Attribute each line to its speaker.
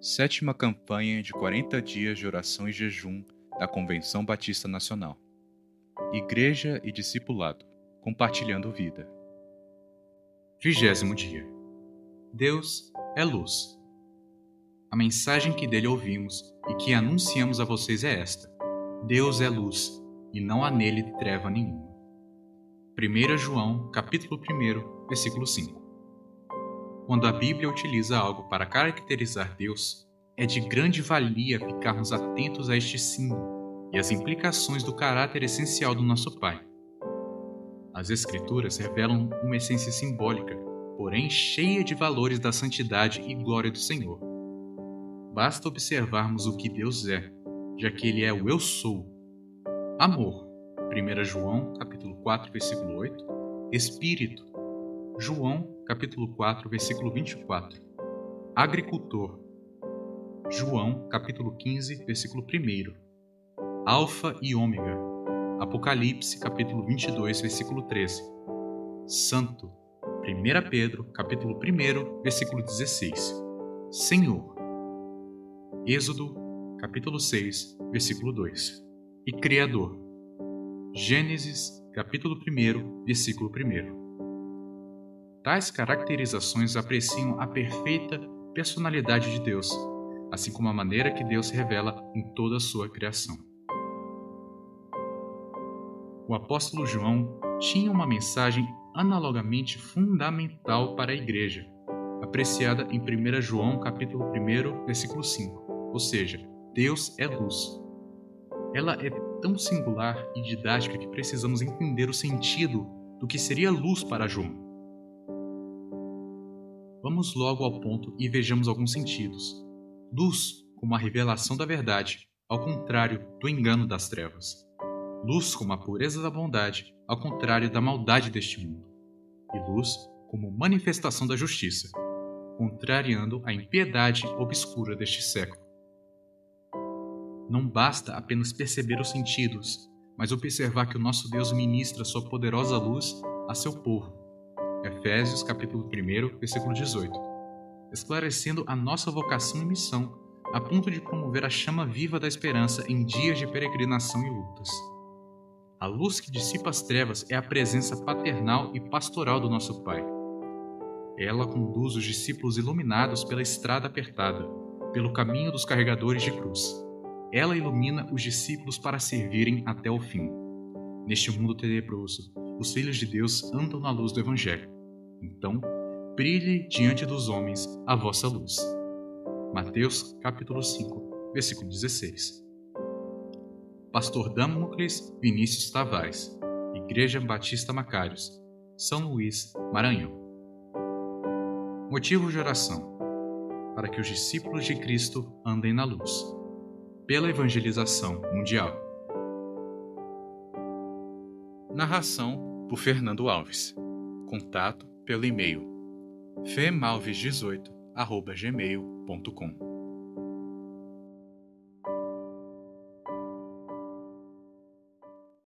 Speaker 1: Sétima campanha de 40 dias de oração e jejum da Convenção Batista Nacional. Igreja e discipulado, compartilhando vida. Vigésimo dia. Deus é luz. A mensagem que dele ouvimos e que anunciamos a vocês é esta: Deus é luz, e não há nele treva nenhuma. 1 João, capítulo 1, versículo 5. Quando a Bíblia utiliza algo para caracterizar Deus, é de grande valia ficarmos atentos a este símbolo e às implicações do caráter essencial do nosso Pai. As Escrituras revelam uma essência simbólica, porém cheia de valores da santidade e glória do Senhor. Basta observarmos o que Deus é, já que Ele é o Eu Sou. Amor, 1 João capítulo 4, versículo 8. Espírito, João capítulo 4, versículo 24. Agricultor. João, capítulo 15, versículo 1. Alfa e Ômega. Apocalipse, capítulo 22, versículo 13. Santo. 1 Pedro, capítulo 1, versículo 16. Senhor. Êxodo, capítulo 6, versículo 2. E Criador. Gênesis, capítulo 1, versículo 1. Tais caracterizações apreciam a perfeita personalidade de Deus, assim como a maneira que Deus se revela em toda a sua criação. O apóstolo João tinha uma mensagem analogamente fundamental para a igreja, apreciada em 1 João capítulo 1, versículo 5, ou seja, Deus é luz. Ela é tão singular e didática que precisamos entender o sentido do que seria luz para João. Vamos logo ao ponto e vejamos alguns sentidos. Luz como a revelação da verdade, ao contrário do engano das trevas. Luz como a pureza da bondade, ao contrário da maldade deste mundo. E luz como manifestação da justiça, contrariando a impiedade obscura deste século. Não basta apenas perceber os sentidos, mas observar que o nosso Deus ministra sua poderosa luz a seu povo Efésios capítulo 1, versículo 18, esclarecendo a nossa vocação e missão, a ponto de promover a chama viva da esperança em dias de peregrinação e lutas. A luz que dissipa as trevas é a presença paternal e pastoral do nosso Pai. Ela conduz os discípulos iluminados pela estrada apertada, pelo caminho dos carregadores de cruz. Ela ilumina os discípulos para servirem até o fim. Neste mundo tenebroso, os filhos de Deus andam na luz do Evangelho. Então, brilhe diante dos homens a vossa luz. Mateus capítulo 5, versículo 16. Pastor Damocles Vinícius Tavares, Igreja Batista Macários, São Luís, Maranhão. Motivo de oração: para que os discípulos de Cristo andem na luz, pela evangelização mundial. Narração por Fernando Alves. Contato pelo e-mail femalves18@gmail.com.